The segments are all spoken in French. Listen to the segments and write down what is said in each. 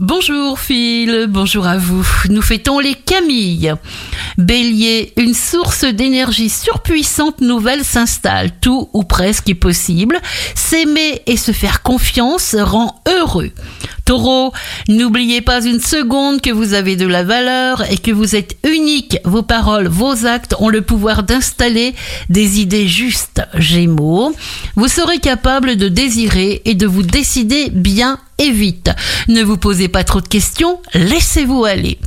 Bonjour Phil, bonjour à vous. Nous fêtons les Camilles. Bélier, une source d'énergie surpuissante nouvelle s'installe. Tout ou presque est possible. S'aimer et se faire confiance rend heureux. Taureau, n'oubliez pas une seconde que vous avez de la valeur et que vous êtes unique. Vos paroles, vos actes ont le pouvoir d'installer des idées justes. Gémeaux, vous serez capable de désirer et de vous décider bien et vite. Ne vous posez pas trop de questions, laissez-vous aller.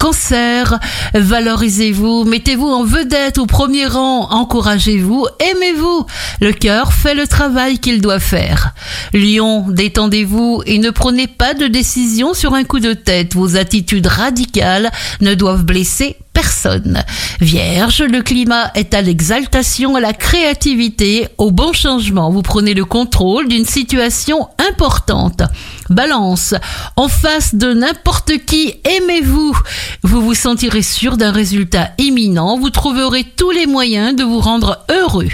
Cancer, valorisez-vous, mettez-vous en vedette au premier rang, encouragez-vous, aimez-vous. Le cœur fait le travail qu'il doit faire. Lion, détendez-vous et ne prenez pas de décision sur un coup de tête. Vos attitudes radicales ne doivent blesser personne. Vierge, le climat est à l'exaltation, à la créativité, au bon changement. Vous prenez le contrôle d'une situation importante. Balance, en face de n'importe qui, aimez-vous. Vous vous sentirez sûr d'un résultat imminent. Vous trouverez tous les moyens de vous rendre heureux.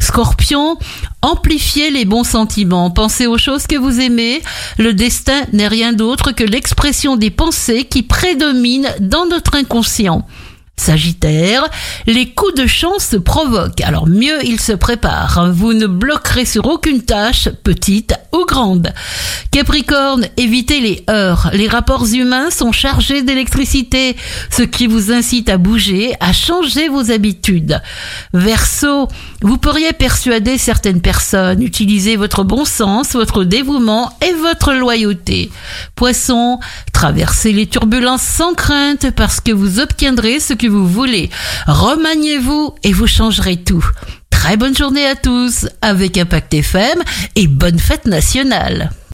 Scorpion, amplifiez les bons sentiments. Pensez aux choses que vous aimez. Le destin n'est rien d'autre que l'expression des pensées qui prédominent dans notre inconscient. Sagittaire, les coups de chance se provoquent, alors mieux ils se préparent. Vous ne bloquerez sur aucune tâche, petite ou grande. Capricorne, évitez les heurts. Les rapports humains sont chargés d'électricité, ce qui vous incite à bouger, à changer vos habitudes. Verseau, vous pourriez persuader certaines personnes, utiliser votre bon sens, votre dévouement et votre loyauté. Poisson, traversez les turbulences sans crainte parce que vous obtiendrez ce que vous voulez. Remaniez-vous et vous changerez tout. Très bonne journée à tous avec Impact FM et bonne fête nationale.